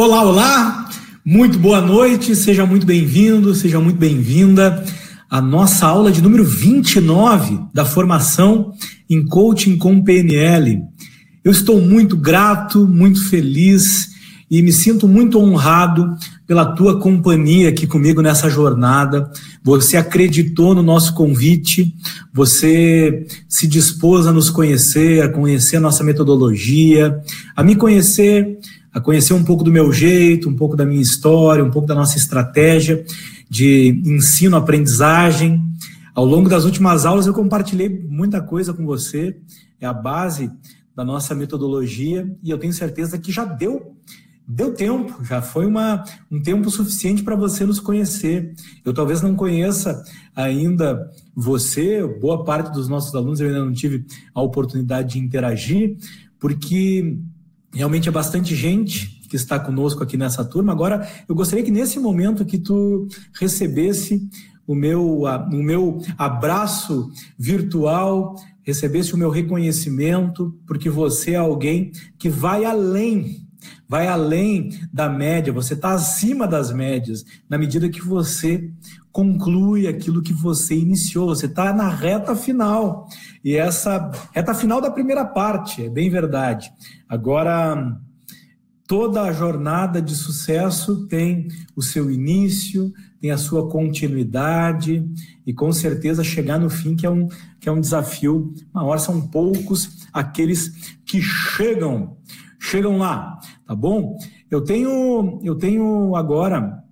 Olá, olá! Muito boa noite, seja muito bem-vindo, seja muito bem-vinda à nossa aula de número 29 da formação em coaching com PNL. Eu estou muito grato, muito feliz e me sinto muito honrado pela tua companhia aqui comigo nessa jornada. Você acreditou no nosso convite, você se dispôs a nos conhecer, a conhecer a nossa metodologia, a me conhecer a conhecer um pouco do meu jeito, um pouco da minha história, um pouco da nossa estratégia de ensino-aprendizagem. Ao longo das últimas aulas eu compartilhei muita coisa com você, é a base da nossa metodologia e eu tenho certeza que já deu deu tempo, já foi uma, um tempo suficiente para você nos conhecer. Eu talvez não conheça ainda você, boa parte dos nossos alunos eu ainda não tive a oportunidade de interagir, porque Realmente é bastante gente que está conosco aqui nessa turma. Agora, eu gostaria que nesse momento que tu recebesse o meu, o meu abraço virtual, recebesse o meu reconhecimento, porque você é alguém que vai além, vai além da média, você está acima das médias, na medida que você conclui aquilo que você iniciou, você está na reta final. E essa reta final da primeira parte, é bem verdade. Agora, toda a jornada de sucesso tem o seu início, tem a sua continuidade e com certeza chegar no fim que é um que é um desafio maior são poucos aqueles que chegam chegam lá tá bom eu tenho eu tenho agora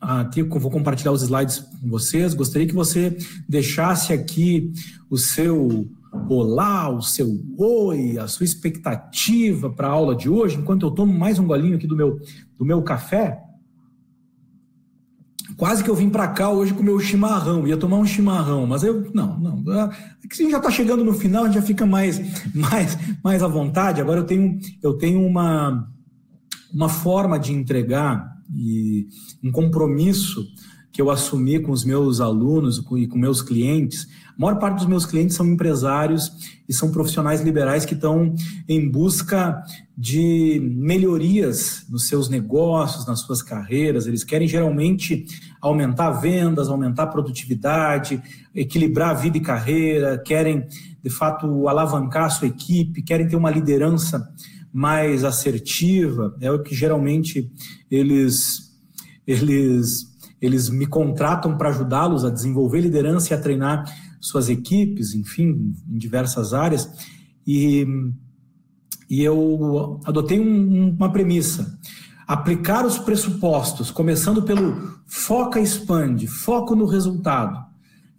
aqui vou compartilhar os slides com vocês. Gostaria que você deixasse aqui o seu olá, o seu oi, a sua expectativa para a aula de hoje, enquanto eu tomo mais um golinho aqui do meu, do meu café. Quase que eu vim para cá hoje com o meu chimarrão, ia tomar um chimarrão, mas eu, não, não, é que a gente já está chegando no final, a gente já fica mais, mais, mais à vontade. Agora eu tenho, eu tenho uma, uma forma de entregar e um compromisso que eu assumi com os meus alunos e com meus clientes. A maior parte dos meus clientes são empresários e são profissionais liberais que estão em busca de melhorias nos seus negócios, nas suas carreiras. Eles querem geralmente aumentar vendas, aumentar produtividade, equilibrar vida e carreira, querem de fato alavancar a sua equipe, querem ter uma liderança mais assertiva, é o que geralmente eles, eles, eles me contratam para ajudá-los a desenvolver liderança e a treinar suas equipes, enfim, em diversas áreas. E, e eu adotei um, uma premissa: aplicar os pressupostos, começando pelo foca expande, foco no resultado.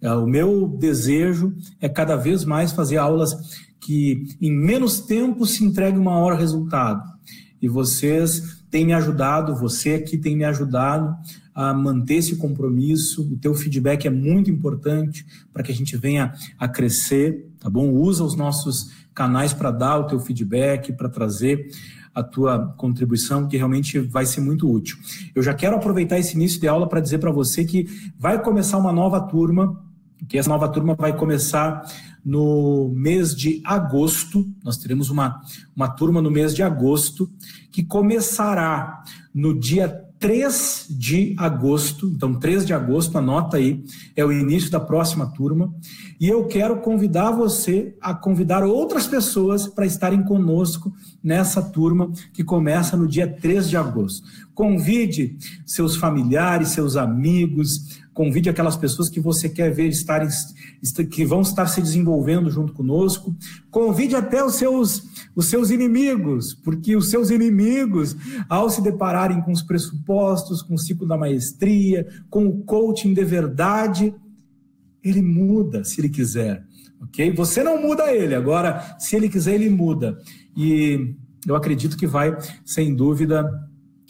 É, o meu desejo é cada vez mais fazer aulas que em menos tempo se entregue o maior resultado. E vocês têm me ajudado, você aqui tem me ajudado a manter esse compromisso. O teu feedback é muito importante para que a gente venha a crescer, tá bom? Usa os nossos canais para dar o teu feedback, para trazer a tua contribuição, que realmente vai ser muito útil. Eu já quero aproveitar esse início de aula para dizer para você que vai começar uma nova turma, que essa nova turma vai começar no mês de agosto. Nós teremos uma, uma turma no mês de agosto que começará no dia 3 de agosto. Então, 3 de agosto, anota aí, é o início da próxima turma. E eu quero convidar você a convidar outras pessoas para estarem conosco nessa turma que começa no dia 3 de agosto. Convide seus familiares, seus amigos, convide aquelas pessoas que você quer ver estarem, que vão estar se desenvolvendo junto conosco. Convide até os seus, os seus inimigos, porque os seus inimigos, ao se depararem com os pressupostos, com o ciclo da maestria, com o coaching de verdade, ele muda se ele quiser, ok? Você não muda ele, agora, se ele quiser, ele muda. E eu acredito que vai, sem dúvida,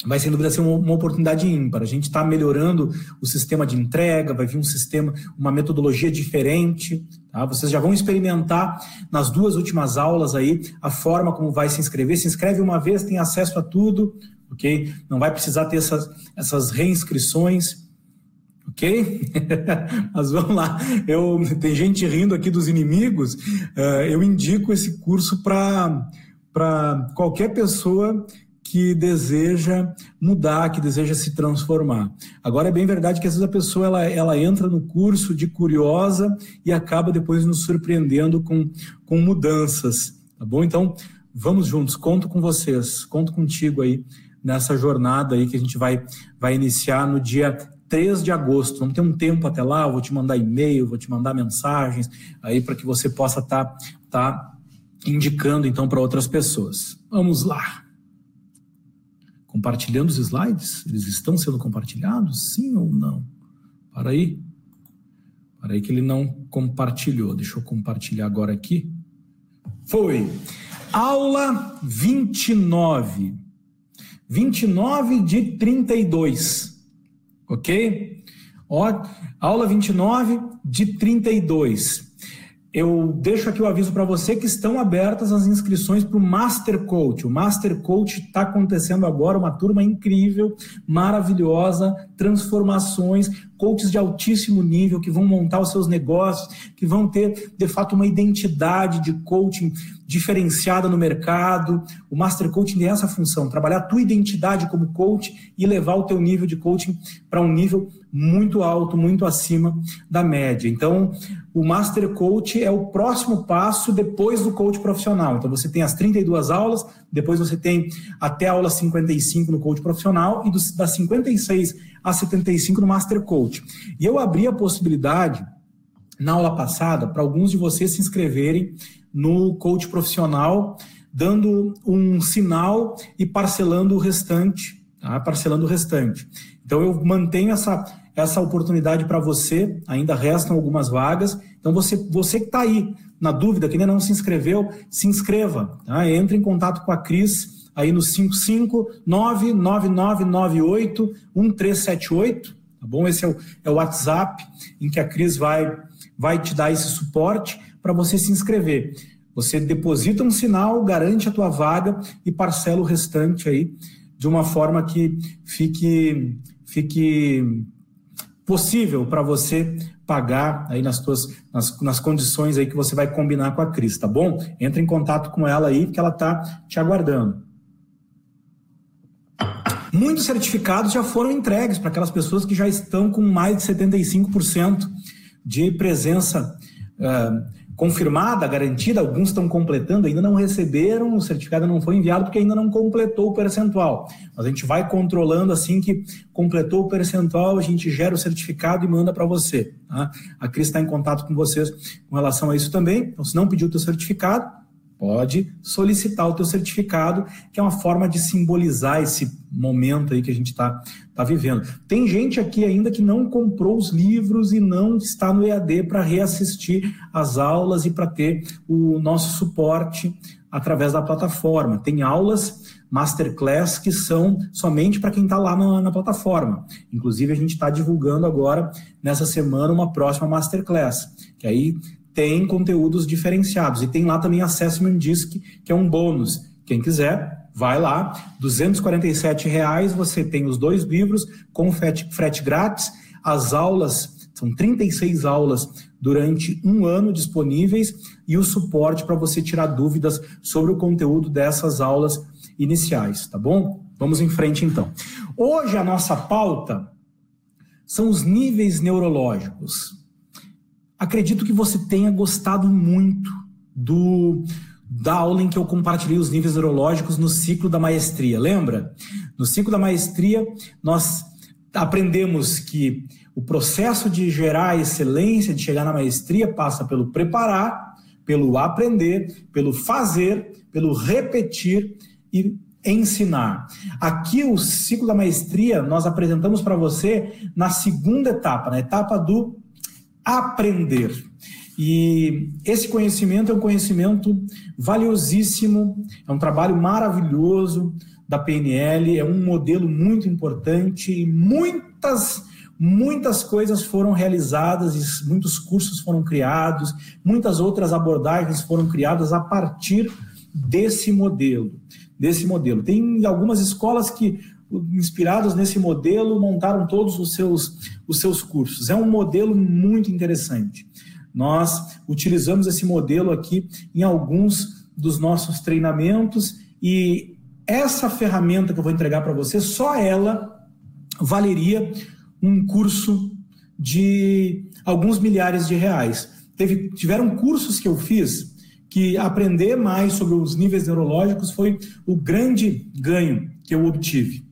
vai sem dúvida ser uma, uma oportunidade ímpar. A gente está melhorando o sistema de entrega, vai vir um sistema, uma metodologia diferente. Tá? Vocês já vão experimentar nas duas últimas aulas aí a forma como vai se inscrever. Se inscreve uma vez, tem acesso a tudo, ok? Não vai precisar ter essas, essas reinscrições. Ok? Mas vamos lá. Eu, tem gente rindo aqui dos inimigos. Uh, eu indico esse curso para qualquer pessoa que deseja mudar, que deseja se transformar. Agora é bem verdade que às vezes a pessoa ela, ela entra no curso de curiosa e acaba depois nos surpreendendo com, com mudanças, tá bom? Então, vamos juntos, conto com vocês, conto contigo aí nessa jornada aí que a gente vai, vai iniciar no dia 3 de agosto. Vamos ter um tempo até lá, vou te mandar e-mail, vou te mandar mensagens aí para que você possa estar tá, tá indicando então para outras pessoas. Vamos lá. Compartilhando os slides? Eles estão sendo compartilhados? Sim ou não? Para aí. Para aí que ele não compartilhou. Deixa eu compartilhar agora aqui. Foi. Aula 29. 29 de 32. Ok? Ó, aula 29 de 32 eu deixo aqui o aviso para você que estão abertas as inscrições para o Master Coach. O Master Coach está acontecendo agora, uma turma incrível, maravilhosa, transformações, coaches de altíssimo nível que vão montar os seus negócios, que vão ter, de fato, uma identidade de coaching diferenciada no mercado. O Master Coaching tem essa função, trabalhar a tua identidade como coach e levar o teu nível de coaching para um nível muito alto, muito acima da média. Então, o Master Coach é o próximo passo depois do coach profissional. Então, você tem as 32 aulas, depois você tem até a aula 55 no coach profissional e dos, das 56 a 75 no Master Coach. E eu abri a possibilidade, na aula passada, para alguns de vocês se inscreverem no coach profissional, dando um sinal e parcelando o restante, tá? parcelando o restante. Então eu mantenho essa, essa oportunidade para você, ainda restam algumas vagas. Então você, você que está aí na dúvida, que ainda não se inscreveu, se inscreva. Tá? Entre em contato com a Cris aí no 55999981378, tá bom? Esse é o, é o WhatsApp em que a Cris vai, vai te dar esse suporte para você se inscrever. Você deposita um sinal, garante a tua vaga e parcela o restante aí de uma forma que fique fique possível para você pagar aí nas tuas nas, nas condições aí que você vai combinar com a Cris, tá bom? Entra em contato com ela aí que ela tá te aguardando. Muitos certificados já foram entregues para aquelas pessoas que já estão com mais de 75% de presença uh, confirmada, garantida, alguns estão completando, ainda não receberam, o certificado não foi enviado porque ainda não completou o percentual. Mas a gente vai controlando assim que completou o percentual, a gente gera o certificado e manda para você. Tá? A Cris está em contato com vocês com relação a isso também. Então, se não pediu o teu certificado, pode solicitar o teu certificado, que é uma forma de simbolizar esse momento aí que a gente está tá vivendo. Tem gente aqui ainda que não comprou os livros e não está no EAD para reassistir as aulas e para ter o nosso suporte através da plataforma. Tem aulas masterclass que são somente para quem está lá na, na, plataforma. Inclusive, a gente está divulgando agora, nessa semana, uma próxima masterclass, que aí tem conteúdos diferenciados. E tem lá também Assessment Disc, que é um bônus. Quem quiser, vai lá. R$ reais você tem os dois livros com frete, frete grátis. As aulas, são 36 aulas durante um ano disponíveis e o suporte para você tirar dúvidas sobre o conteúdo dessas aulas iniciais, tá bom? Vamos em frente então. Hoje a nossa pauta são os níveis neurológicos. Acredito que você tenha gostado muito do da aula em que eu compartilhei os níveis neurológicos no ciclo da maestria. Lembra? No ciclo da maestria, nós aprendemos que o processo de gerar excelência, de chegar na maestria, passa pelo preparar, pelo aprender, pelo fazer, pelo repetir e ensinar. Aqui, o ciclo da maestria, nós apresentamos para você na segunda etapa, na etapa do aprender. E esse conhecimento é um conhecimento valiosíssimo, é um trabalho maravilhoso da PNL, é um modelo muito importante e muitas muitas coisas foram realizadas, muitos cursos foram criados, muitas outras abordagens foram criadas a partir desse modelo, desse modelo. Tem algumas escolas que inspirados nesse modelo, montaram todos os seus, os seus cursos. É um modelo muito interessante. Nós utilizamos esse modelo aqui em alguns dos nossos treinamentos e essa ferramenta que eu vou entregar para você, só ela valeria um curso de alguns milhares de reais. Teve, tiveram cursos que eu fiz que aprender mais sobre os níveis neurológicos foi o grande ganho que eu obtive.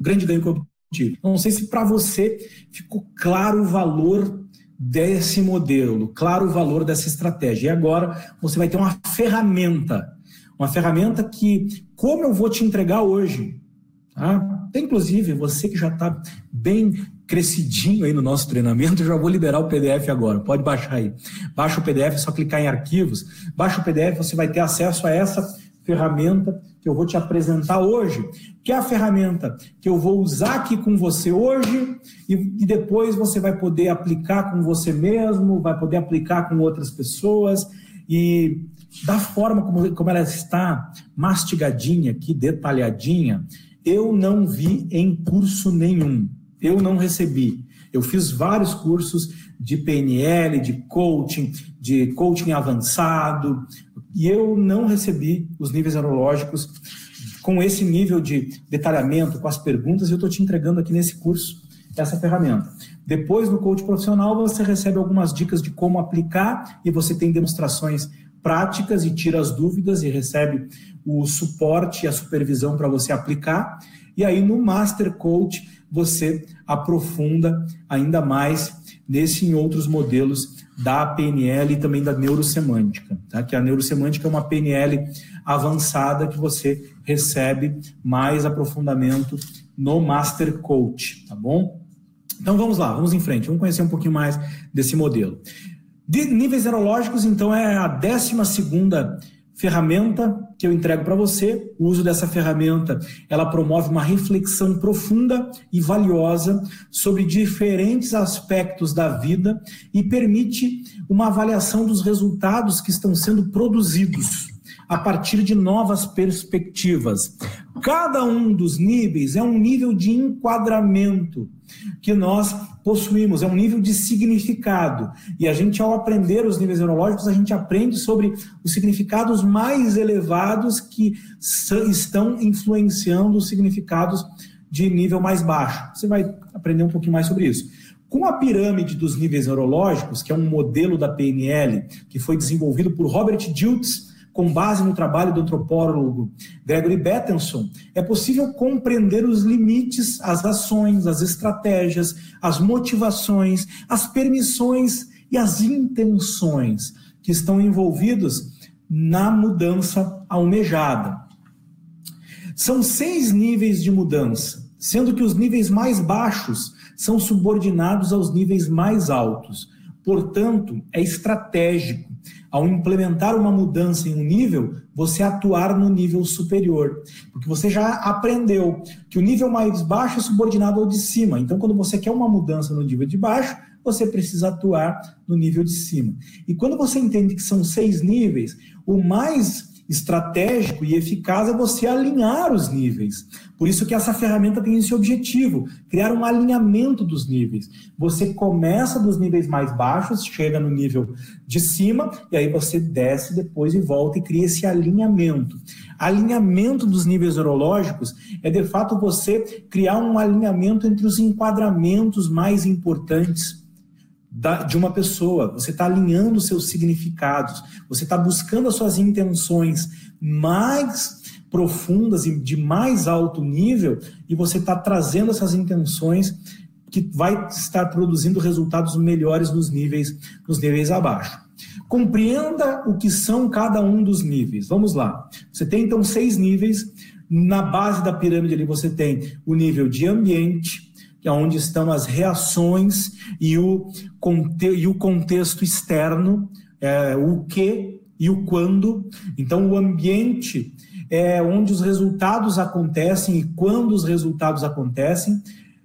Grande ganho eu obtive. Não sei se para você ficou claro o valor desse modelo, claro o valor dessa estratégia. E agora você vai ter uma ferramenta, uma ferramenta que, como eu vou te entregar hoje, tá? inclusive você que já está bem crescidinho aí no nosso treinamento, já vou liberar o PDF agora. Pode baixar aí. Baixa o PDF, é só clicar em arquivos. Baixa o PDF, você vai ter acesso a essa ferramenta que eu vou te apresentar hoje, que é a ferramenta que eu vou usar aqui com você hoje e, e depois você vai poder aplicar com você mesmo, vai poder aplicar com outras pessoas e da forma como, como ela está mastigadinha aqui, detalhadinha, eu não vi em curso nenhum. Eu não recebi. Eu fiz vários cursos de PNL, de coaching, de coaching avançado, e eu não recebi os níveis neurológicos com esse nível de detalhamento, com as perguntas, eu estou te entregando aqui nesse curso essa ferramenta. Depois, no coach profissional, você recebe algumas dicas de como aplicar e você tem demonstrações práticas e tira as dúvidas e recebe o suporte e a supervisão para você aplicar. E aí, no Master Coach, você aprofunda ainda mais nesse e em outros modelos da PNL e também da neurosemântica, tá? que a neurosemântica é uma PNL avançada que você recebe mais aprofundamento no Master Coach, tá bom? Então vamos lá, vamos em frente, vamos conhecer um pouquinho mais desse modelo. De níveis neurológicos, então, é a 12 segunda ferramenta que eu entrego para você. O uso dessa ferramenta, ela promove uma reflexão profunda e valiosa sobre diferentes aspectos da vida e permite uma avaliação dos resultados que estão sendo produzidos a partir de novas perspectivas. Cada um dos níveis é um nível de enquadramento que nós possuímos, é um nível de significado. E a gente, ao aprender os níveis neurológicos, a gente aprende sobre os significados mais elevados que estão influenciando os significados de nível mais baixo. Você vai aprender um pouquinho mais sobre isso. Com a pirâmide dos níveis neurológicos, que é um modelo da PNL que foi desenvolvido por Robert Diltz, com base no trabalho do antropólogo Gregory Bateson, é possível compreender os limites, as ações, as estratégias, as motivações, as permissões e as intenções que estão envolvidos na mudança almejada. São seis níveis de mudança, sendo que os níveis mais baixos são subordinados aos níveis mais altos. Portanto, é estratégico ao implementar uma mudança em um nível, você atuar no nível superior. Porque você já aprendeu que o nível mais baixo é subordinado ao de cima. Então, quando você quer uma mudança no nível de baixo, você precisa atuar no nível de cima. E quando você entende que são seis níveis, o mais estratégico e eficaz é você alinhar os níveis. Por isso que essa ferramenta tem esse objetivo, criar um alinhamento dos níveis. Você começa dos níveis mais baixos, chega no nível de cima, e aí você desce depois e volta e cria esse alinhamento. Alinhamento dos níveis neurológicos é de fato você criar um alinhamento entre os enquadramentos mais importantes da, de uma pessoa, você está alinhando seus significados, você está buscando as suas intenções mais profundas e de mais alto nível, e você está trazendo essas intenções que vai estar produzindo resultados melhores nos níveis, nos níveis abaixo. Compreenda o que são cada um dos níveis. Vamos lá. Você tem então seis níveis. Na base da pirâmide ali você tem o nível de ambiente, que é onde estão as reações e o, e o contexto externo, é, o que e o quando. Então, o ambiente é onde os resultados acontecem e quando os resultados acontecem,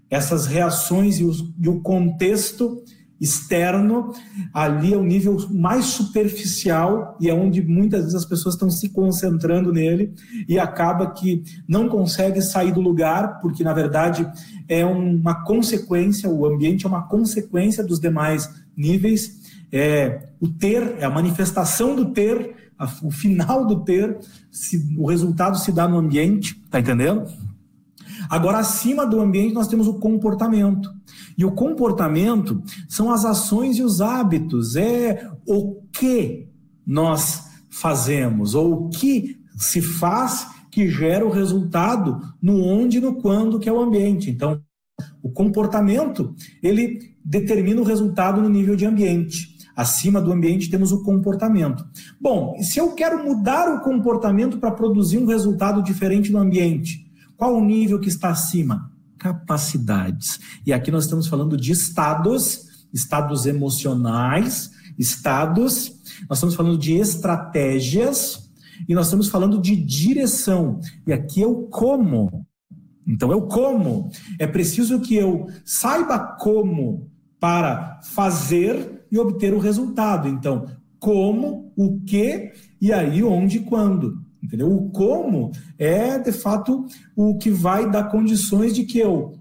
essas reações e, os, e o contexto externo, ali é o nível mais superficial e é onde muitas vezes as pessoas estão se concentrando nele e acaba que não consegue sair do lugar, porque na verdade é uma consequência, o ambiente é uma consequência dos demais níveis. É, o ter, é a manifestação do ter a, o final do ter, se, o resultado se dá no ambiente, tá entendendo? Agora, acima do ambiente, nós temos o comportamento. E o comportamento são as ações e os hábitos, é o que nós fazemos, ou o que se faz que gera o resultado no onde e no quando, que é o ambiente. Então, o comportamento, ele determina o resultado no nível de ambiente. Acima do ambiente temos o comportamento. Bom, se eu quero mudar o comportamento para produzir um resultado diferente no ambiente, qual o nível que está acima? Capacidades. E aqui nós estamos falando de estados, estados emocionais, estados, nós estamos falando de estratégias e nós estamos falando de direção. E aqui é o como. Então, eu como. É preciso que eu saiba como para fazer e obter o resultado. Então, como, o que e aí onde e quando. Entendeu? O como é, de fato, o que vai dar condições de que eu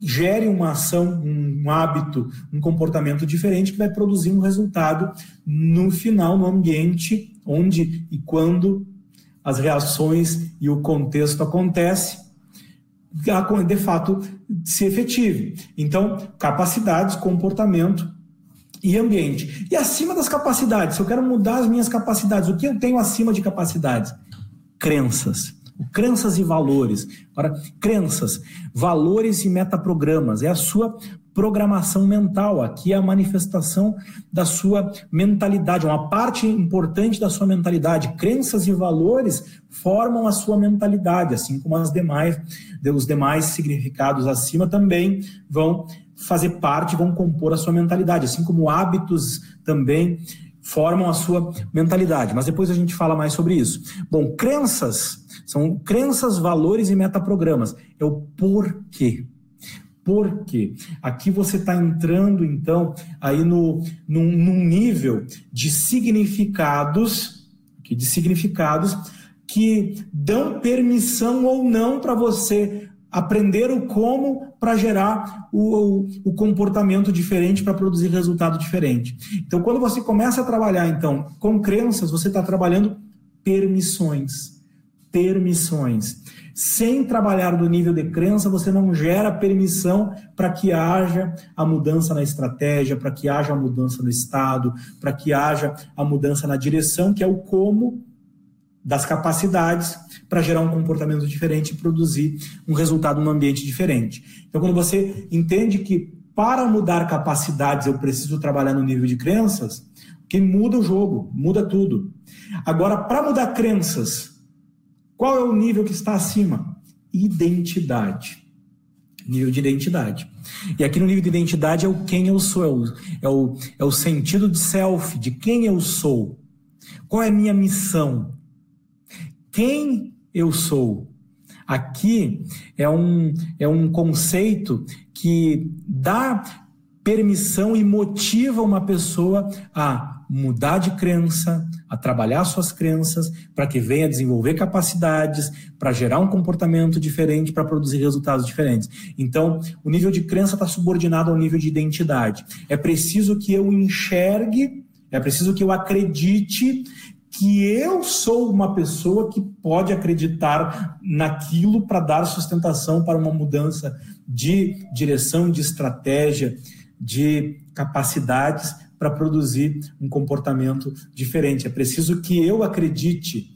gere uma ação, um hábito, um comportamento diferente que vai produzir um resultado no final, no ambiente onde e quando as reações e o contexto acontecem de fato se efetive. Então, capacidades, comportamento e ambiente. E acima das capacidades, se eu quero mudar as minhas capacidades, o que eu tenho acima de capacidades? Crenças. Crenças e valores. Agora, crenças, valores e metaprogramas. É a sua programação mental. Aqui é a manifestação da sua mentalidade, uma parte importante da sua mentalidade. Crenças e valores formam a sua mentalidade, assim como as demais, os demais significados acima também vão fazer parte, vão compor a sua mentalidade, assim como hábitos também formam a sua mentalidade. Mas depois a gente fala mais sobre isso. Bom, crenças são crenças, valores e metaprogramas. É o porquê. Por quê? Aqui você está entrando, então, aí no, num, num nível de significados, de significados que dão permissão ou não para você aprender o como para gerar o, o, comportamento diferente, para produzir resultado diferente. Então, quando você começa a trabalhar, então, com crenças, você está trabalhando permissões. Permissões. Sem trabalhar no nível de crença, você não gera permissão para que haja a mudança na estratégia, para que haja a mudança no estado, para que haja a mudança na direção, que é o como das capacidades para gerar um comportamento diferente e produzir um resultado num ambiente diferente. Então, quando você entende que para mudar capacidades eu preciso trabalhar no nível de crenças, que muda o jogo, muda tudo. Agora, para mudar crenças, qual é o nível que está acima? Identidade. Nível de identidade. E aqui no nível de identidade é o quem eu sou, é o, é o, é o sentido de self, de quem eu sou. Qual é a minha missão? Quem eu sou? Aqui é um, é um conceito que dá permissão e motiva uma pessoa a mudar de crença, a trabalhar suas crenças, para que venha desenvolver capacidades, para gerar um comportamento diferente, para produzir resultados diferentes. Então, o nível de crença está subordinado ao nível de identidade. É preciso que eu enxergue, é preciso que eu acredite que eu sou uma pessoa que pode acreditar naquilo para dar sustentação para uma mudança de direção, de estratégia, de capacidades para produzir um comportamento diferente. É preciso que eu acredite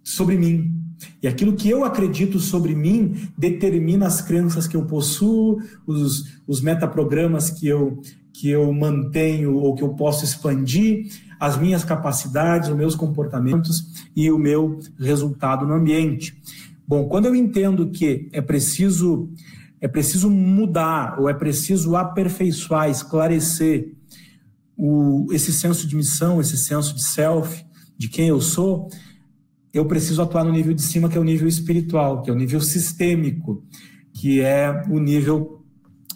sobre mim. E aquilo que eu acredito sobre mim determina as crenças que eu possuo, os, os metaprogramas que eu, que eu mantenho ou que eu posso expandir, as minhas capacidades, os meus comportamentos e o meu resultado no ambiente. Bom, quando eu entendo que é preciso é preciso mudar ou é preciso aperfeiçoar, esclarecer o, esse senso de missão, esse senso de self, de quem eu sou, eu preciso atuar no nível de cima, que é o nível espiritual, que é o nível sistêmico, que é o nível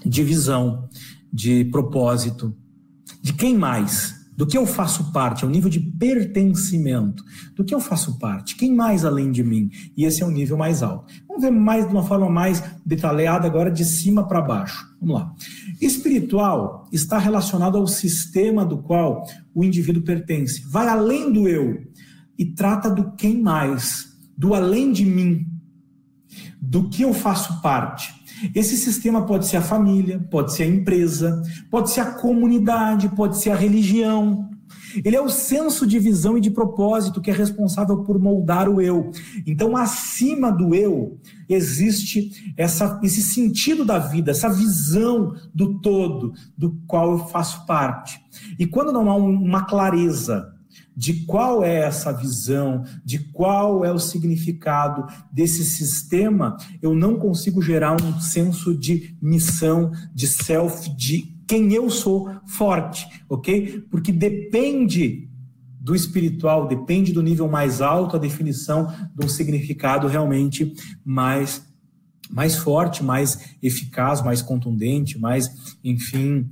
de visão, de propósito. De quem mais? Do que eu faço parte, é o nível de pertencimento, do que eu faço parte, quem mais além de mim, e esse é o nível mais alto. Vamos ver mais de uma forma mais detalhada agora de cima para baixo. Vamos lá. Espiritual está relacionado ao sistema do qual o indivíduo pertence, vai além do eu e trata do quem mais, do além de mim, do que eu faço parte. Esse sistema pode ser a família, pode ser a empresa, pode ser a comunidade, pode ser a religião. Ele é o senso de visão e de propósito que é responsável por moldar o eu. Então, acima do eu, existe essa, esse sentido da vida, essa visão do todo, do qual eu faço parte. E quando não há uma clareza de qual é essa visão, de qual é o significado desse sistema, eu não consigo gerar um senso de missão, de self, de quem eu sou forte, ok? Porque depende do espiritual, depende do nível mais alto a definição de um significado realmente mais mais forte, mais eficaz, mais contundente, mais, enfim,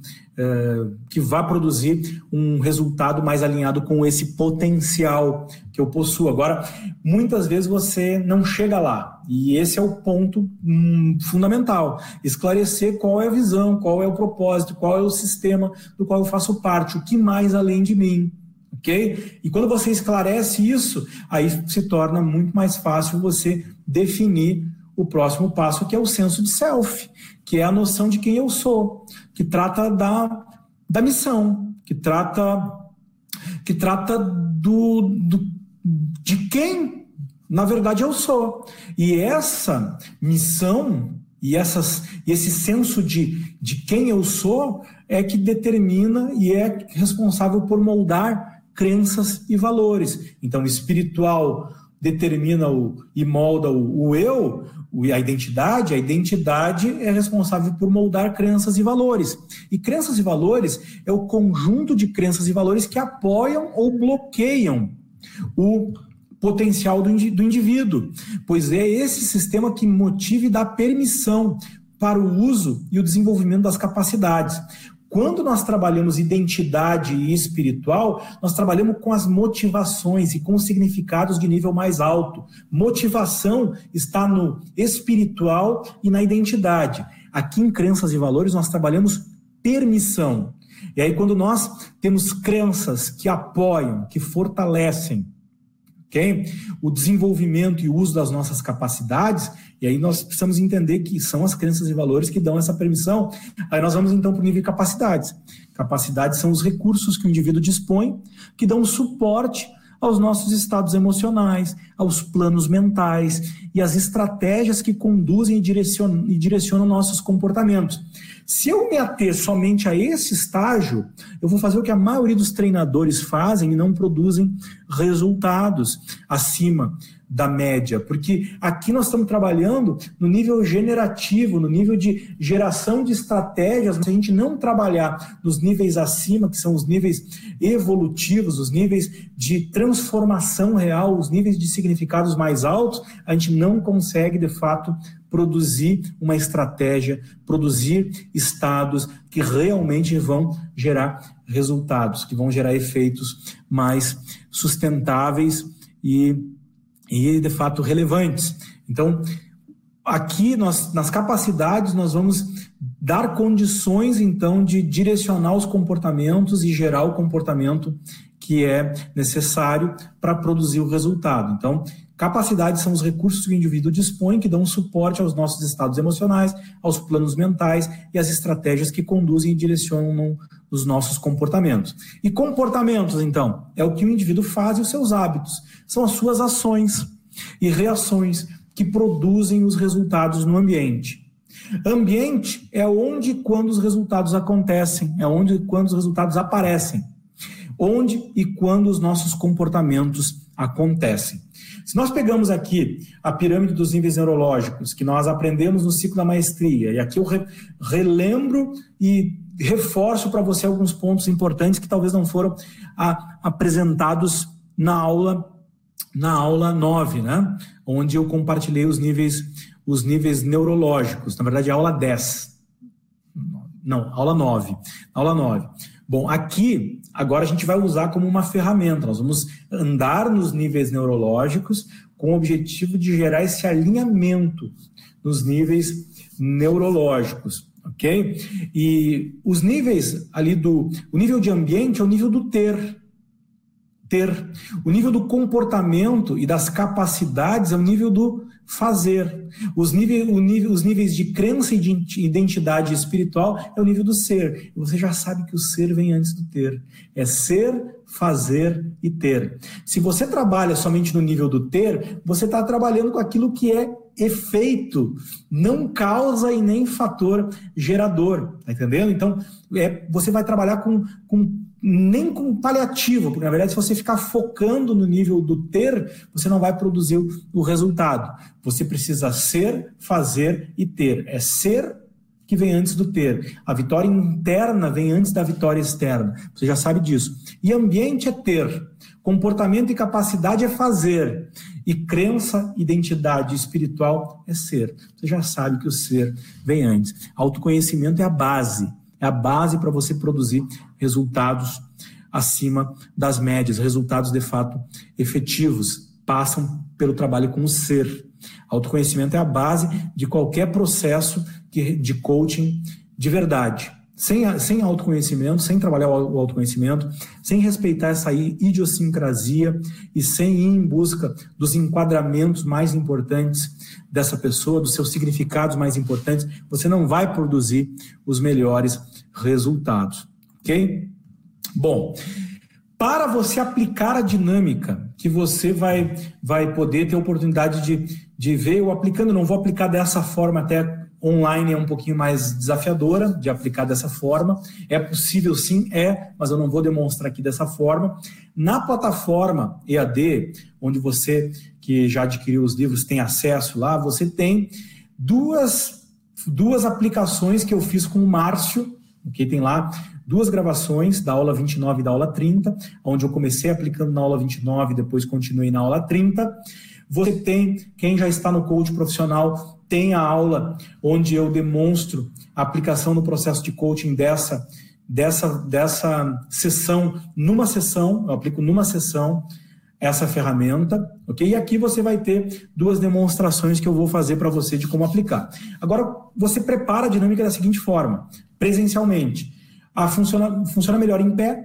que vá produzir um resultado mais alinhado com esse potencial que eu possuo. Agora, muitas vezes você não chega lá, e esse é o ponto hum, fundamental: esclarecer qual é a visão, qual é o propósito, qual é o sistema do qual eu faço parte, o que mais além de mim. Ok? E quando você esclarece isso, aí se torna muito mais fácil você definir o próximo passo, que é o senso de self, que é a noção de quem eu sou, que trata da, da missão, que trata que trata do, do de quem na verdade eu sou. E essa missão e essas, esse senso de, de quem eu sou é que determina e é responsável por moldar crenças e valores. Então, espiritual determina o, e molda o, o eu, a identidade, a identidade é responsável por moldar crenças e valores. E crenças e valores é o conjunto de crenças e valores que apoiam ou bloqueiam o potencial do, do indivíduo, pois é esse sistema que motiva e dá permissão para o uso e o desenvolvimento das capacidades. Quando nós trabalhamos identidade espiritual, nós trabalhamos com as motivações e com os significados de nível mais alto. Motivação está no espiritual e na identidade. Aqui em Crenças e Valores, nós trabalhamos permissão. E aí, quando nós temos crenças que apoiam, que fortalecem, ok? O desenvolvimento e uso das nossas capacidades, e aí nós precisamos entender que são as crenças e valores que dão essa permissão. Aí nós vamos então para o nível de capacidades. Capacidades são os recursos que o indivíduo dispõe, que dão suporte aos nossos estados emocionais, aos planos mentais e às estratégias que conduzem e direcionam, e direcionam nossos comportamentos. Se eu me ater somente a esse estágio, eu vou fazer o que a maioria dos treinadores fazem e não produzem resultados acima da média, porque aqui nós estamos trabalhando no nível generativo, no nível de geração de estratégias. Se a gente não trabalhar nos níveis acima, que são os níveis evolutivos, os níveis de transformação real, os níveis de significados mais altos, a gente não consegue de fato produzir uma estratégia, produzir estados que realmente vão gerar resultados, que vão gerar efeitos mais sustentáveis e, e de fato relevantes. Então, aqui nós, nas capacidades nós vamos dar condições então de direcionar os comportamentos e gerar o comportamento que é necessário para produzir o resultado. Então, Capacidades são os recursos que o indivíduo dispõe que dão suporte aos nossos estados emocionais, aos planos mentais e às estratégias que conduzem e direcionam os nossos comportamentos. E comportamentos, então, é o que o indivíduo faz e os seus hábitos. São as suas ações e reações que produzem os resultados no ambiente. Ambiente é onde e quando os resultados acontecem, é onde e quando os resultados aparecem. Onde e quando os nossos comportamentos acontecem. Se nós pegamos aqui a pirâmide dos níveis neurológicos, que nós aprendemos no ciclo da maestria, e aqui eu relembro e reforço para você alguns pontos importantes que talvez não foram a, apresentados na aula na aula 9, né? Onde eu compartilhei os níveis os níveis neurológicos, na verdade, aula 10. Não, aula 9. Aula 9. Bom, aqui, agora a gente vai usar como uma ferramenta. Nós vamos andar nos níveis neurológicos com o objetivo de gerar esse alinhamento nos níveis neurológicos, ok? E os níveis ali do. O nível de ambiente é o nível do ter. Ter. O nível do comportamento e das capacidades é o nível do fazer. Os, níveis, nível, os níveis de crença e de identidade espiritual é o nível do ser. Você já sabe que o ser vem antes do ter. É ser, fazer e ter. Se você trabalha somente no nível do ter, você está trabalhando com aquilo que é efeito, não causa e nem fator gerador. Tá entendendo? Então, é, você vai trabalhar com, com nem com paliativo, porque na verdade, se você ficar focando no nível do ter, você não vai produzir o resultado. Você precisa ser, fazer e ter. É ser que vem antes do ter. A vitória interna vem antes da vitória externa. Você já sabe disso. E ambiente é ter. Comportamento e capacidade é fazer. E crença, identidade espiritual é ser. Você já sabe que o ser vem antes. Autoconhecimento é a base. É a base para você produzir resultados acima das médias, resultados de fato efetivos, passam pelo trabalho com o ser. Autoconhecimento é a base de qualquer processo de coaching de verdade. Sem, sem autoconhecimento, sem trabalhar o autoconhecimento, sem respeitar essa idiosincrasia e sem ir em busca dos enquadramentos mais importantes dessa pessoa, dos seus significados mais importantes, você não vai produzir os melhores resultados. Ok? Bom, para você aplicar a dinâmica que você vai, vai poder ter oportunidade de, de ver eu aplicando, não vou aplicar dessa forma até online é um pouquinho mais desafiadora de aplicar dessa forma. É possível sim, é, mas eu não vou demonstrar aqui dessa forma. Na plataforma EAD, onde você que já adquiriu os livros tem acesso lá, você tem duas, duas aplicações que eu fiz com o Márcio, que tem lá duas gravações da aula 29 e da aula 30, onde eu comecei aplicando na aula 29 e depois continuei na aula 30. Você tem, quem já está no coach profissional, tem a aula onde eu demonstro a aplicação no processo de coaching dessa, dessa, dessa sessão, numa sessão, eu aplico numa sessão essa ferramenta, ok? E aqui você vai ter duas demonstrações que eu vou fazer para você de como aplicar. Agora, você prepara a dinâmica da seguinte forma, presencialmente. A funciona, funciona melhor em pé,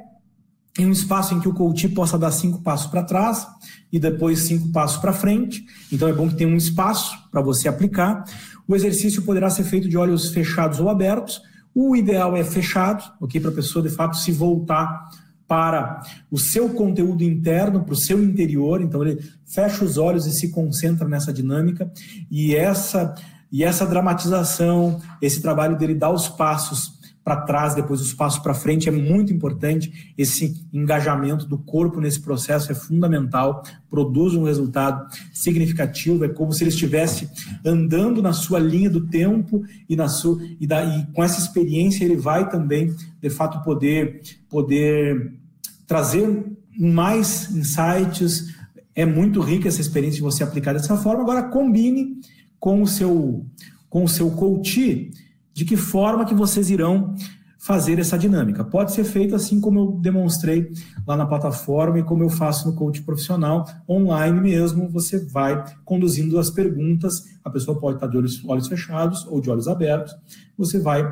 em um espaço em que o coach possa dar cinco passos para trás e depois cinco passos para frente. Então é bom que tenha um espaço para você aplicar. O exercício poderá ser feito de olhos fechados ou abertos. O ideal é fechado, ok? Para a pessoa de fato se voltar para o seu conteúdo interno, para o seu interior. Então ele fecha os olhos e se concentra nessa dinâmica. E essa e essa dramatização, esse trabalho dele dar os passos para trás, depois os passos para frente é muito importante. Esse engajamento do corpo nesse processo é fundamental, produz um resultado significativo. É como se ele estivesse andando na sua linha do tempo e na sua e, da, e com essa experiência ele vai também, de fato, poder poder trazer mais insights. É muito rica essa experiência de você aplicar dessa forma. Agora combine com o seu com o seu coach de que forma que vocês irão fazer essa dinâmica. Pode ser feito assim como eu demonstrei lá na plataforma e como eu faço no coach profissional, online mesmo, você vai conduzindo as perguntas, a pessoa pode estar de olhos, olhos fechados ou de olhos abertos, você vai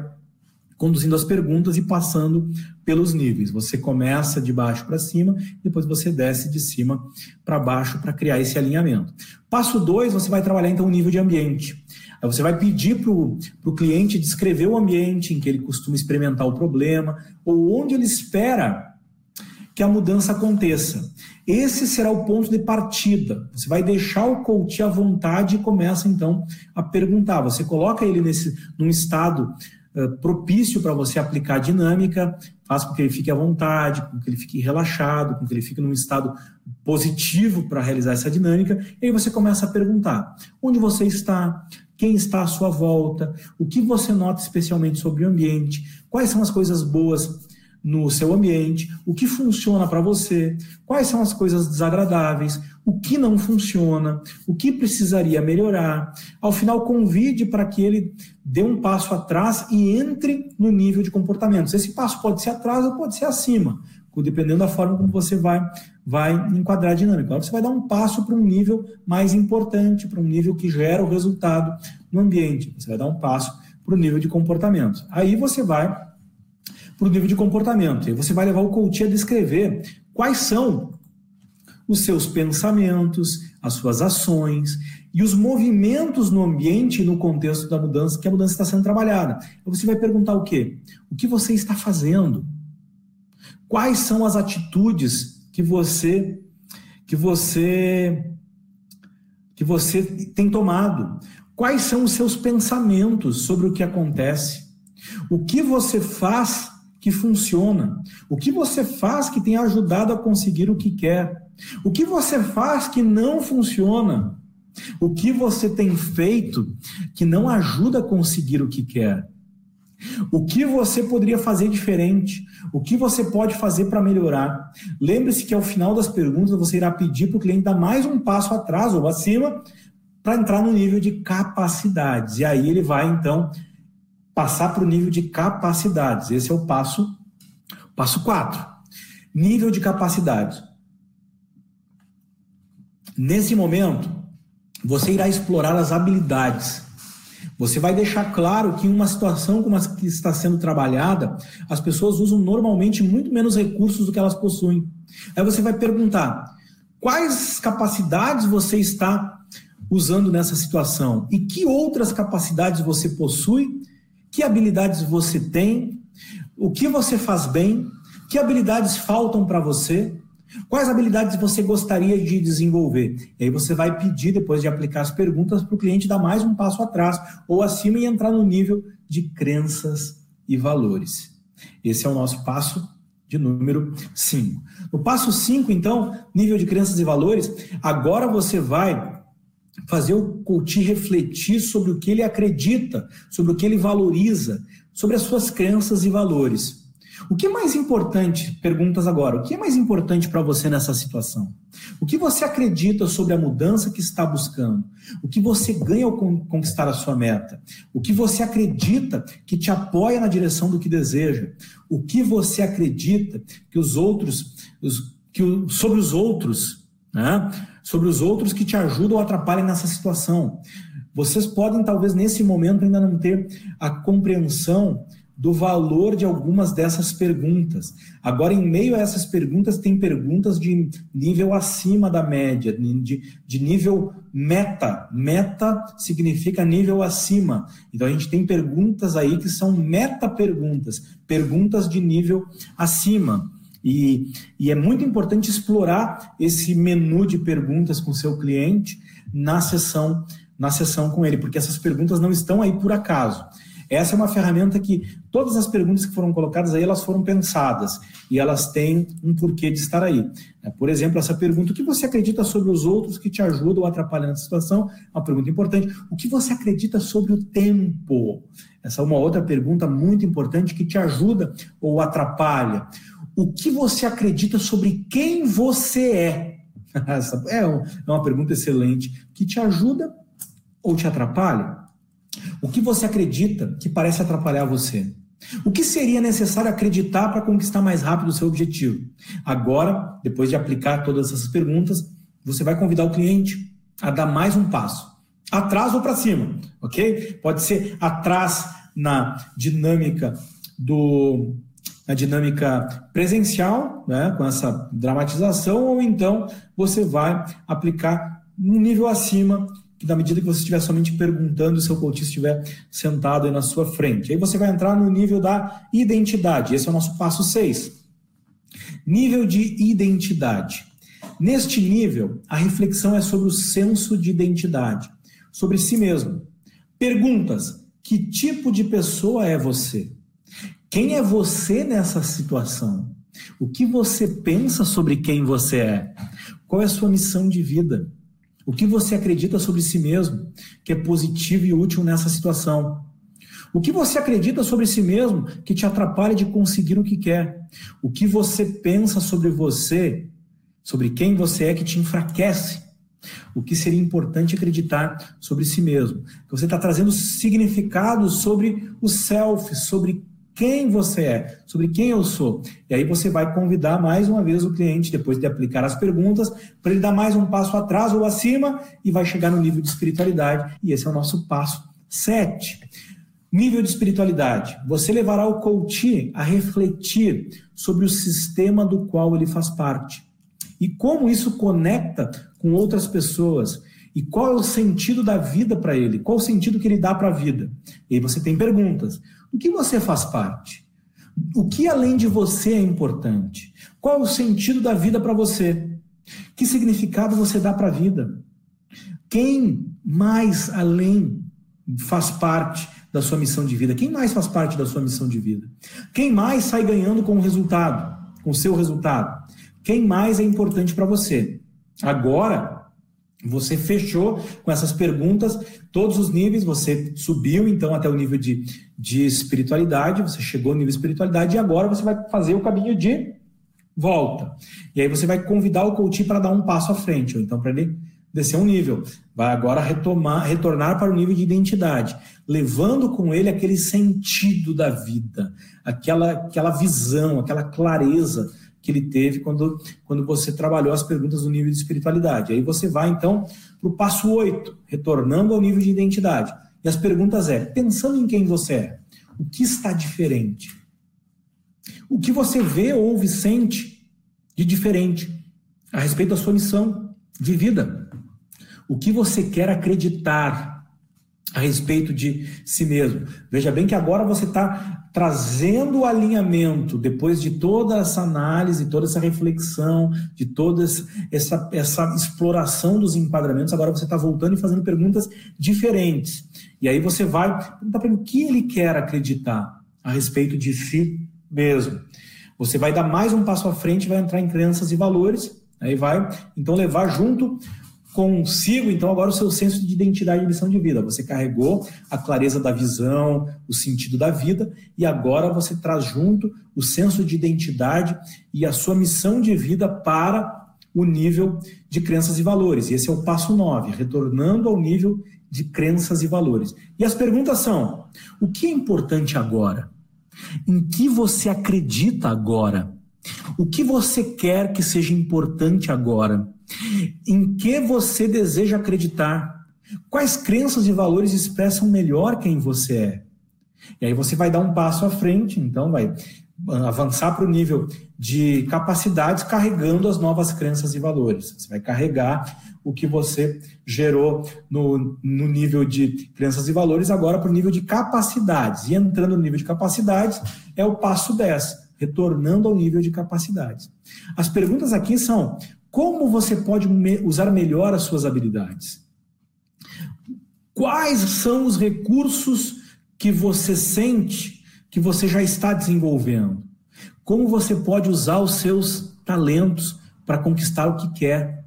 conduzindo as perguntas e passando pelos níveis. Você começa de baixo para cima, depois você desce de cima para baixo para criar esse alinhamento. Passo 2, você vai trabalhar então o nível de ambiente. Você vai pedir para o cliente descrever o ambiente em que ele costuma experimentar o problema, ou onde ele espera que a mudança aconteça. Esse será o ponto de partida. Você vai deixar o coach à vontade e começa então a perguntar. Você coloca ele nesse num estado uh, propício para você aplicar a dinâmica, faz com que ele fique à vontade, com que ele fique relaxado, com que ele fique num estado positivo para realizar essa dinâmica. E aí você começa a perguntar: onde você está? Quem está à sua volta, o que você nota especialmente sobre o ambiente, quais são as coisas boas no seu ambiente, o que funciona para você, quais são as coisas desagradáveis, o que não funciona, o que precisaria melhorar. Ao final, convide para que ele dê um passo atrás e entre no nível de comportamentos. Esse passo pode ser atrás ou pode ser acima, dependendo da forma como você vai, vai enquadrar a dinâmica. Agora você vai dar um passo para um nível mais importante, para um nível que gera o resultado no ambiente. Você vai dar um passo para o nível de comportamento. Aí você vai para o nível de comportamento. E você vai levar o coach a descrever quais são os seus pensamentos, as suas ações e os movimentos no ambiente no contexto da mudança, que a mudança está sendo trabalhada. Você vai perguntar o quê? O que você está fazendo? Quais são as atitudes que você que você que você tem tomado? Quais são os seus pensamentos sobre o que acontece? O que você faz que funciona? O que você faz que tem ajudado a conseguir o que quer? O que você faz que não funciona? O que você tem feito que não ajuda a conseguir o que quer? O que você poderia fazer diferente? O que você pode fazer para melhorar? Lembre-se que ao final das perguntas você irá pedir para o cliente dar mais um passo atrás ou acima para entrar no nível de capacidades. E aí ele vai então passar para o nível de capacidades. Esse é o passo passo 4. Nível de capacidade. Nesse momento, você irá explorar as habilidades você vai deixar claro que em uma situação como a que está sendo trabalhada, as pessoas usam normalmente muito menos recursos do que elas possuem. Aí você vai perguntar: quais capacidades você está usando nessa situação? E que outras capacidades você possui? Que habilidades você tem? O que você faz bem? Que habilidades faltam para você? Quais habilidades você gostaria de desenvolver? E aí você vai pedir, depois de aplicar as perguntas, para o cliente dar mais um passo atrás ou acima e entrar no nível de crenças e valores. Esse é o nosso passo de número 5. No passo 5, então, nível de crenças e valores, agora você vai fazer o coach refletir sobre o que ele acredita, sobre o que ele valoriza, sobre as suas crenças e valores. O que é mais importante, perguntas agora, o que é mais importante para você nessa situação? O que você acredita sobre a mudança que está buscando? O que você ganha ao conquistar a sua meta? O que você acredita que te apoia na direção do que deseja? O que você acredita que os outros, os, que sobre os outros, né? sobre os outros que te ajudam ou atrapalham nessa situação? Vocês podem, talvez, nesse momento, ainda não ter a compreensão do valor de algumas dessas perguntas. Agora, em meio a essas perguntas, tem perguntas de nível acima da média, de, de nível meta. Meta significa nível acima. Então, a gente tem perguntas aí que são meta-perguntas, perguntas de nível acima. E, e é muito importante explorar esse menu de perguntas com seu cliente na sessão, na sessão com ele, porque essas perguntas não estão aí por acaso. Essa é uma ferramenta que todas as perguntas que foram colocadas aí, elas foram pensadas e elas têm um porquê de estar aí. É, por exemplo, essa pergunta, o que você acredita sobre os outros que te ajudam ou atrapalham nessa situação? É uma pergunta importante. O que você acredita sobre o tempo? Essa é uma outra pergunta muito importante que te ajuda ou atrapalha. O que você acredita sobre quem você é? Essa é, é uma pergunta excelente que te ajuda ou te atrapalha? O que você acredita que parece atrapalhar você? O que seria necessário acreditar para conquistar mais rápido o seu objetivo? Agora, depois de aplicar todas essas perguntas, você vai convidar o cliente a dar mais um passo. Atrás ou para cima, ok? Pode ser atrás na dinâmica do na dinâmica presencial, né, com essa dramatização, ou então você vai aplicar um nível acima que na medida que você estiver somente perguntando, o seu coach estiver sentado aí na sua frente. Aí você vai entrar no nível da identidade. Esse é o nosso passo 6. Nível de identidade. Neste nível, a reflexão é sobre o senso de identidade, sobre si mesmo. Perguntas: que tipo de pessoa é você? Quem é você nessa situação? O que você pensa sobre quem você é? Qual é a sua missão de vida? O que você acredita sobre si mesmo que é positivo e útil nessa situação? O que você acredita sobre si mesmo que te atrapalha de conseguir o que quer? O que você pensa sobre você, sobre quem você é que te enfraquece? O que seria importante acreditar sobre si mesmo? Você está trazendo significados sobre o self, sobre quem você é, sobre quem eu sou. E aí você vai convidar mais uma vez o cliente, depois de aplicar as perguntas, para ele dar mais um passo atrás ou acima e vai chegar no nível de espiritualidade. E esse é o nosso passo 7. Nível de espiritualidade. Você levará o coach a refletir sobre o sistema do qual ele faz parte e como isso conecta com outras pessoas e qual é o sentido da vida para ele, qual o sentido que ele dá para a vida. E aí você tem perguntas. O que você faz parte? O que além de você é importante? Qual é o sentido da vida para você? Que significado você dá para a vida? Quem mais além faz parte da sua missão de vida? Quem mais faz parte da sua missão de vida? Quem mais sai ganhando com o resultado, com o seu resultado? Quem mais é importante para você? Agora, você fechou com essas perguntas todos os níveis, você subiu então até o nível de, de espiritualidade, você chegou no nível de espiritualidade e agora você vai fazer o caminho de volta. E aí você vai convidar o coach para dar um passo à frente, ou então para ele descer um nível. Vai agora retomar, retornar para o nível de identidade, levando com ele aquele sentido da vida, aquela, aquela visão, aquela clareza que ele teve quando, quando você trabalhou as perguntas do nível de espiritualidade. Aí você vai, então, para o passo 8, retornando ao nível de identidade. E as perguntas é, pensando em quem você é, o que está diferente? O que você vê, ouve, sente de diferente a respeito da sua missão de vida? O que você quer acreditar a respeito de si mesmo? Veja bem que agora você está trazendo o alinhamento, depois de toda essa análise, toda essa reflexão, de toda essa, essa exploração dos enquadramentos, agora você está voltando e fazendo perguntas diferentes. E aí você vai perguntar para ele o que ele quer acreditar a respeito de si mesmo. Você vai dar mais um passo à frente, vai entrar em crenças e valores, aí vai então levar junto consigo, então, agora o seu senso de identidade e missão de vida. Você carregou a clareza da visão, o sentido da vida, e agora você traz junto o senso de identidade e a sua missão de vida para o nível de crenças e valores. E esse é o passo 9, retornando ao nível de crenças e valores. E as perguntas são: o que é importante agora? Em que você acredita agora? O que você quer que seja importante agora? Em que você deseja acreditar? Quais crenças e valores expressam melhor quem você é? E aí você vai dar um passo à frente, então vai avançar para o nível de capacidades carregando as novas crenças e valores. Você vai carregar o que você gerou no, no nível de crenças e valores agora para o nível de capacidades. E entrando no nível de capacidades é o passo 10, retornando ao nível de capacidades. As perguntas aqui são: como você pode usar melhor as suas habilidades? Quais são os recursos que você sente que você já está desenvolvendo? Como você pode usar os seus talentos para conquistar o que quer?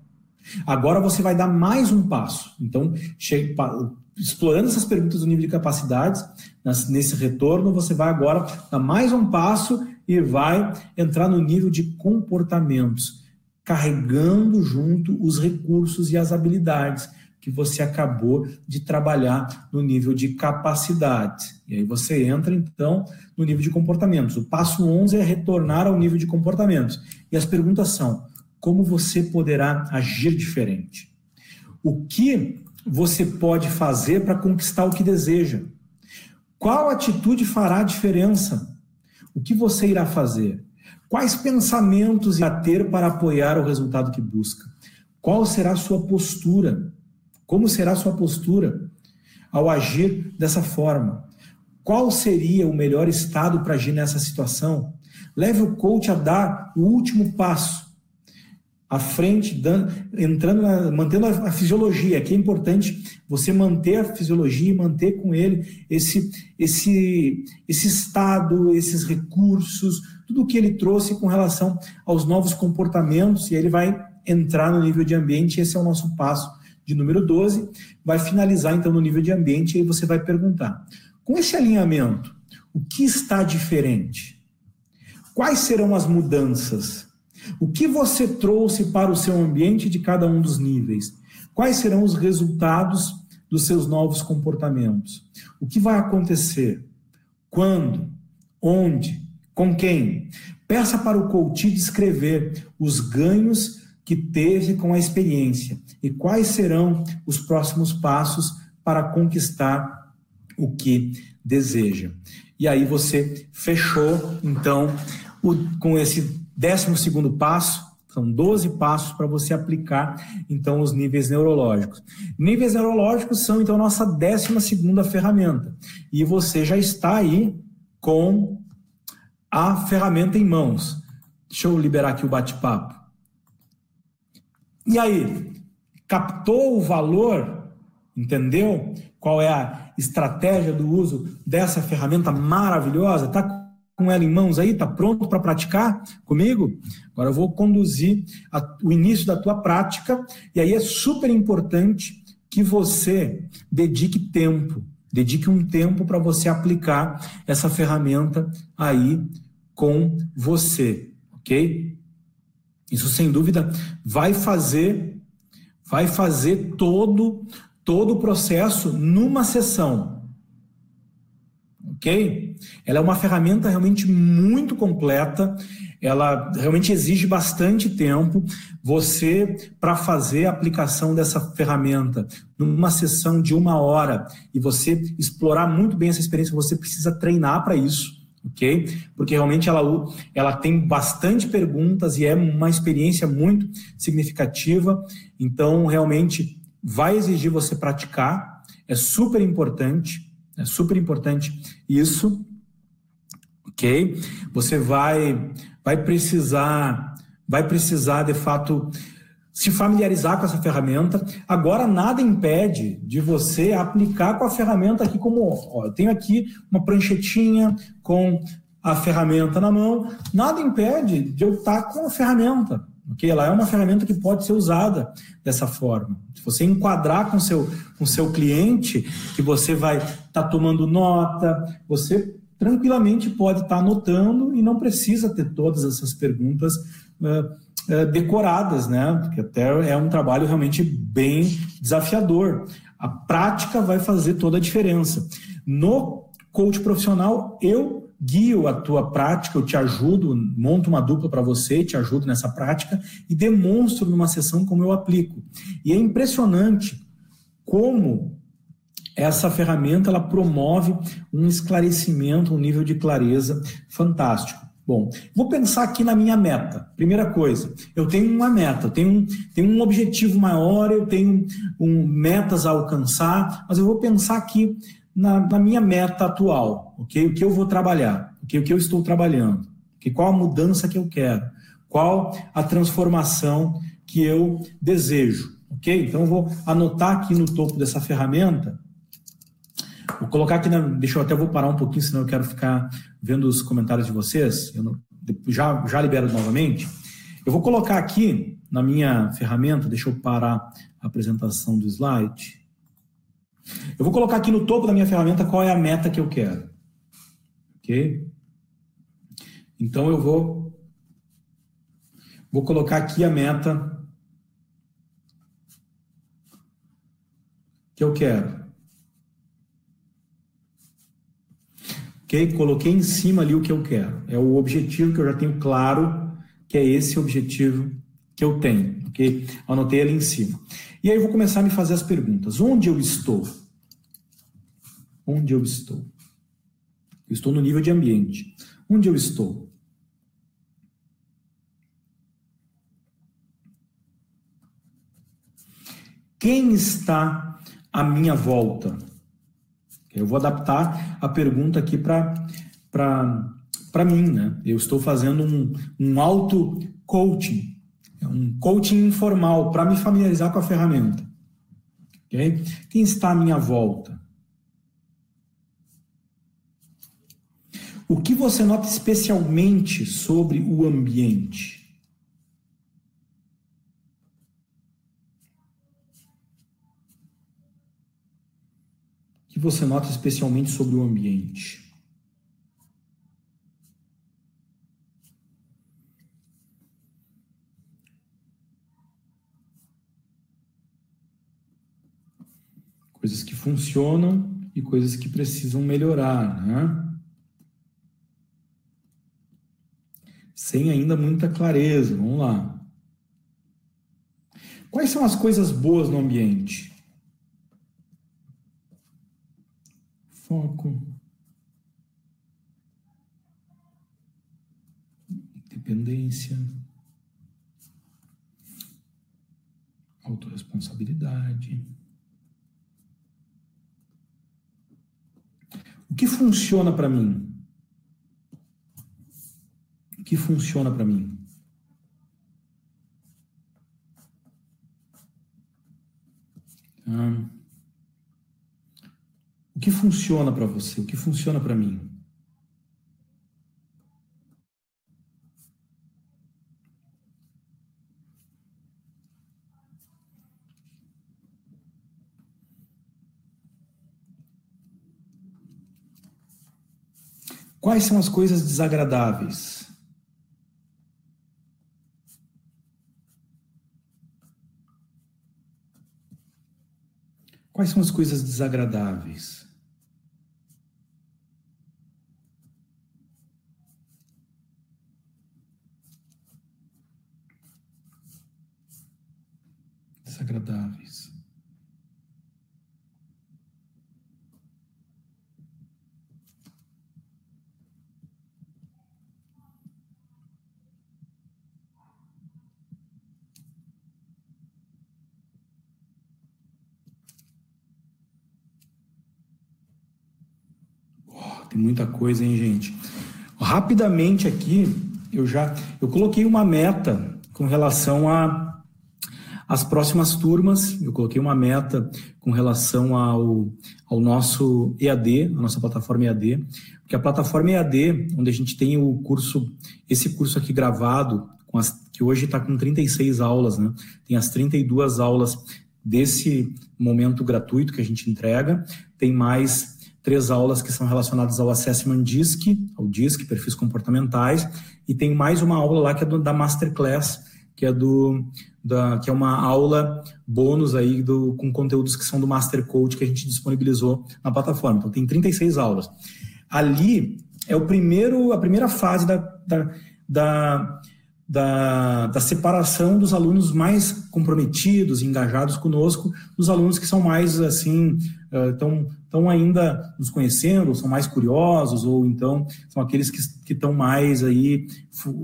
Agora você vai dar mais um passo. Então, explorando essas perguntas do nível de capacidades, nesse retorno, você vai agora dar mais um passo e vai entrar no nível de comportamentos carregando junto os recursos e as habilidades que você acabou de trabalhar no nível de capacidade. E aí você entra, então, no nível de comportamentos. O passo 11 é retornar ao nível de comportamentos. E as perguntas são: como você poderá agir diferente? O que você pode fazer para conquistar o que deseja? Qual atitude fará diferença? O que você irá fazer? Quais pensamentos irá ter para apoiar o resultado que busca? Qual será a sua postura? Como será a sua postura ao agir dessa forma? Qual seria o melhor estado para agir nessa situação? Leve o coach a dar o último passo à frente, entrando, na, mantendo a, a, fisiologia, que é importante você manter a fisiologia e manter com ele esse, esse, esse estado, esses recursos, tudo o que ele trouxe com relação aos novos comportamentos, e ele vai entrar no nível de ambiente, esse é o nosso passo de número 12, vai finalizar então no nível de ambiente, e aí você vai perguntar: com esse alinhamento, o que está diferente? Quais serão as mudanças? O que você trouxe para o seu ambiente de cada um dos níveis? Quais serão os resultados dos seus novos comportamentos? O que vai acontecer? Quando? Onde? Com quem? Peça para o coach descrever os ganhos que teve com a experiência e quais serão os próximos passos para conquistar o que deseja. E aí você fechou, então, o, com esse décimo segundo passo, são 12 passos para você aplicar, então, os níveis neurológicos. Níveis neurológicos são, então, nossa décima segunda ferramenta. E você já está aí com a ferramenta em mãos. Deixa eu liberar aqui o bate-papo. E aí, captou o valor? Entendeu? Qual é a estratégia do uso dessa ferramenta maravilhosa? Está com ela em mãos aí? Está pronto para praticar comigo? Agora eu vou conduzir a, o início da tua prática, e aí é super importante que você dedique tempo, dedique um tempo para você aplicar essa ferramenta aí com você, ok? Isso sem dúvida vai fazer vai fazer todo todo o processo numa sessão. OK? Ela é uma ferramenta realmente muito completa, ela realmente exige bastante tempo. Você, para fazer a aplicação dessa ferramenta numa sessão de uma hora e você explorar muito bem essa experiência, você precisa treinar para isso ok? Porque realmente ela, ela tem bastante perguntas e é uma experiência muito significativa, então realmente vai exigir você praticar, é super importante, é super importante isso, ok? Você vai, vai precisar, vai precisar de fato se familiarizar com essa ferramenta. Agora, nada impede de você aplicar com a ferramenta aqui como, ó, eu tenho aqui uma pranchetinha com a ferramenta na mão, nada impede de eu estar com a ferramenta, ok? Ela é uma ferramenta que pode ser usada dessa forma. Se você enquadrar com seu, com seu cliente, que você vai estar tá tomando nota, você tranquilamente pode estar anotando e não precisa ter todas essas perguntas uh, é, decoradas, né? Porque até é um trabalho realmente bem desafiador. A prática vai fazer toda a diferença. No coach profissional, eu guio a tua prática, eu te ajudo, monto uma dupla para você, te ajudo nessa prática e demonstro numa sessão como eu aplico. E é impressionante como essa ferramenta ela promove um esclarecimento, um nível de clareza fantástico. Bom, vou pensar aqui na minha meta. Primeira coisa, eu tenho uma meta, eu tenho, tenho um objetivo maior, eu tenho um, metas a alcançar, mas eu vou pensar aqui na, na, minha meta atual, ok? O que eu vou trabalhar, okay? o que eu estou trabalhando, okay? qual a mudança que eu quero, qual a transformação que eu desejo, ok? Então eu vou anotar aqui no topo dessa ferramenta Vou colocar aqui, deixa eu até vou parar um pouquinho, senão eu quero ficar vendo os comentários de vocês. Eu não, já, já libero novamente. Eu vou colocar aqui na minha ferramenta, deixa eu parar a apresentação do slide. Eu vou colocar aqui no topo da minha ferramenta qual é a meta que eu quero. Ok? Então eu vou vou colocar aqui a meta que eu quero. Coloquei em cima ali o que eu quero. É o objetivo que eu já tenho claro que é esse objetivo que eu tenho. Ok? Anotei ali em cima. E aí eu vou começar a me fazer as perguntas. Onde eu estou? Onde eu estou? Eu estou no nível de ambiente. Onde eu estou? Quem está à minha volta? Eu vou adaptar a pergunta aqui para mim, né? Eu estou fazendo um, um auto-coaching, um coaching informal para me familiarizar com a ferramenta. Okay? Quem está à minha volta? O que você nota especialmente sobre o ambiente? que você nota especialmente sobre o ambiente? Coisas que funcionam e coisas que precisam melhorar, né? Sem ainda muita clareza. Vamos lá. Quais são as coisas boas no ambiente? Foco. Independência. Autoresponsabilidade. O que funciona para mim? O que funciona para mim? Ah, que funciona para você? O que funciona para mim? Quais são as coisas desagradáveis? Quais são as coisas desagradáveis? Desagradáveis. Tem muita coisa, hein, gente? Rapidamente aqui, eu já eu coloquei uma meta com relação a as próximas turmas, eu coloquei uma meta com relação ao, ao nosso EAD, a nossa plataforma EAD, porque a plataforma EAD, onde a gente tem o curso, esse curso aqui gravado, as, que hoje está com 36 aulas, né? Tem as 32 aulas desse momento gratuito que a gente entrega, tem mais três aulas que são relacionadas ao Assessment DISC, ao DISC, perfis comportamentais, e tem mais uma aula lá que é da Masterclass, que é do da, que é uma aula bônus aí do, com conteúdos que são do Master Coach que a gente disponibilizou na plataforma. Então tem 36 aulas. Ali é o primeiro, a primeira fase da, da, da da, da, separação dos alunos mais comprometidos, engajados conosco, dos alunos que são mais assim, estão estão ainda nos conhecendo, são mais curiosos, ou então são aqueles que estão mais aí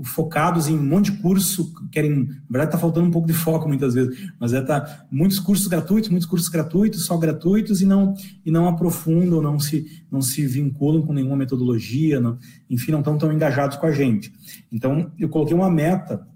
focados em um monte de curso, querem, na verdade está faltando um pouco de foco muitas vezes, mas é tá muitos cursos gratuitos, muitos cursos gratuitos, só gratuitos e não e não aprofundam, não se não se vinculam com nenhuma metodologia, não, enfim, não estão tão engajados com a gente. Então, eu coloquei uma meta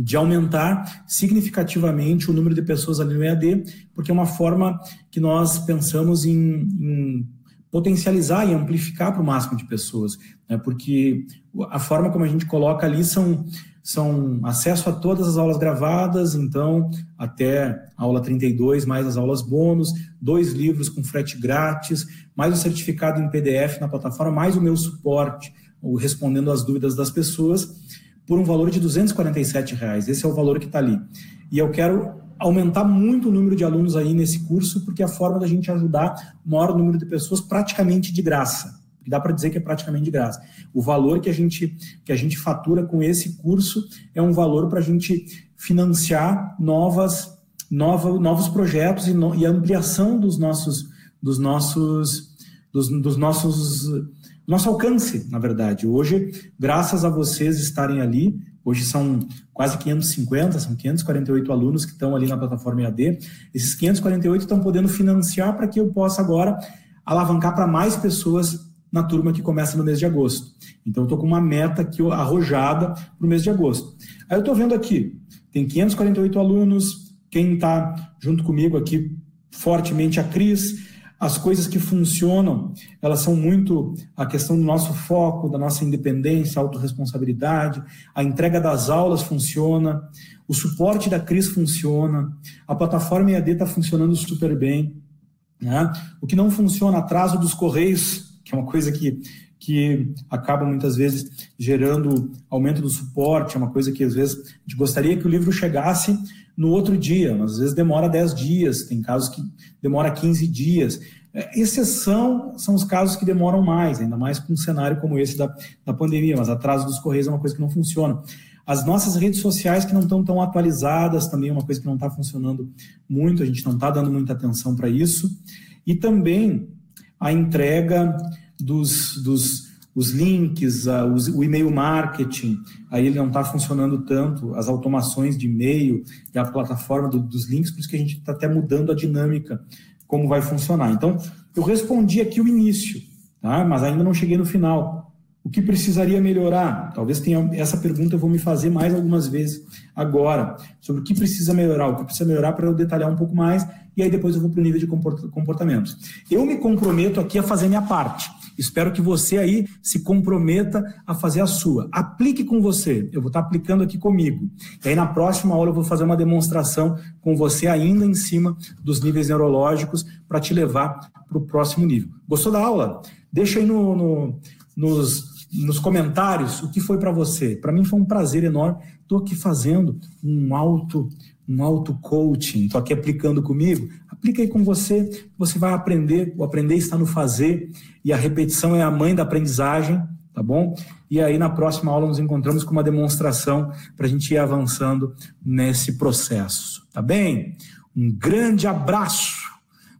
de aumentar significativamente o número de pessoas ali no EAD, porque é uma forma que nós pensamos em, em potencializar e amplificar para o máximo de pessoas, né? porque a forma como a gente coloca ali são, são acesso a todas as aulas gravadas, então até a aula 32, mais as aulas bônus, dois livros com frete grátis, mais o certificado em PDF na plataforma, mais o meu suporte, respondendo às dúvidas das pessoas, por um valor de 247 reais. Esse é o valor que está ali. E eu quero aumentar muito o número de alunos aí nesse curso, porque é a forma da gente ajudar o maior número de pessoas praticamente de graça. Dá para dizer que é praticamente de graça. O valor que a gente que a gente fatura com esse curso é um valor para a gente financiar novas, nova, novos projetos e, no, e ampliação dos nossos dos nossos dos, dos nossos nosso alcance, na verdade. Hoje, graças a vocês estarem ali, hoje são quase 550, são 548 alunos que estão ali na plataforma EAD. Esses 548 estão podendo financiar para que eu possa agora alavancar para mais pessoas na turma que começa no mês de agosto. Então, estou com uma meta aqui arrojada para o mês de agosto. Aí eu estou vendo aqui, tem 548 alunos, quem está junto comigo aqui fortemente a Cris, as coisas que funcionam, elas são muito a questão do nosso foco, da nossa independência, autorresponsabilidade, a entrega das aulas funciona, o suporte da Cris funciona, a plataforma EAD está funcionando super bem. Né? O que não funciona, atraso dos correios, que é uma coisa que, que acaba muitas vezes gerando aumento do suporte, é uma coisa que às vezes a gente gostaria que o livro chegasse no outro dia, mas às vezes demora 10 dias, tem casos que demora 15 dias. É, exceção são os casos que demoram mais, ainda mais com um cenário como esse da, da pandemia, mas atraso dos correios é uma coisa que não funciona. As nossas redes sociais que não estão tão atualizadas também é uma coisa que não está funcionando muito, a gente não está dando muita atenção para isso. E também a entrega dos, dos os links, o e-mail marketing, aí ele não está funcionando tanto, as automações de e-mail e a plataforma do, dos links, por isso que a gente está até mudando a dinâmica, como vai funcionar. Então, eu respondi aqui o início, tá? mas ainda não cheguei no final. O que precisaria melhorar? Talvez tenha essa pergunta eu vou me fazer mais algumas vezes agora, sobre o que precisa melhorar, o que precisa melhorar para eu detalhar um pouco mais, e aí depois eu vou para o nível de comportamento. Eu me comprometo aqui a fazer minha parte. Espero que você aí se comprometa a fazer a sua. Aplique com você. Eu vou estar aplicando aqui comigo. E aí na próxima aula eu vou fazer uma demonstração com você ainda em cima dos níveis neurológicos para te levar para o próximo nível. Gostou da aula? Deixa aí no, no nos nos comentários o que foi para você. Para mim foi um prazer enorme. Estou aqui fazendo um auto um auto coaching. Estou aqui aplicando comigo. Aplica aí com você. Você vai aprender. O aprender está no fazer e a repetição é a mãe da aprendizagem, tá bom? E aí na próxima aula nos encontramos com uma demonstração para a gente ir avançando nesse processo, tá bem? Um grande abraço.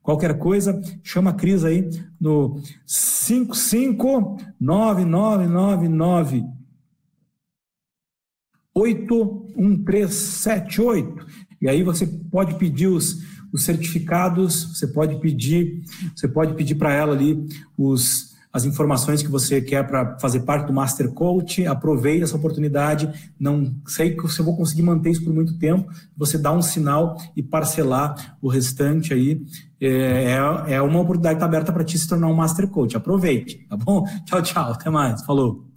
Qualquer coisa, chama a Cris aí no 55999981378. E aí você pode pedir os, os certificados, você pode pedir, você pode pedir para ela ali os as informações que você quer para fazer parte do Master Coach, aproveite essa oportunidade. Não sei se eu vou conseguir manter isso por muito tempo. Você dá um sinal e parcelar o restante aí. É, é, é uma oportunidade que está aberta para ti se tornar um Master Coach. Aproveite, tá bom? Tchau, tchau. Até mais. Falou.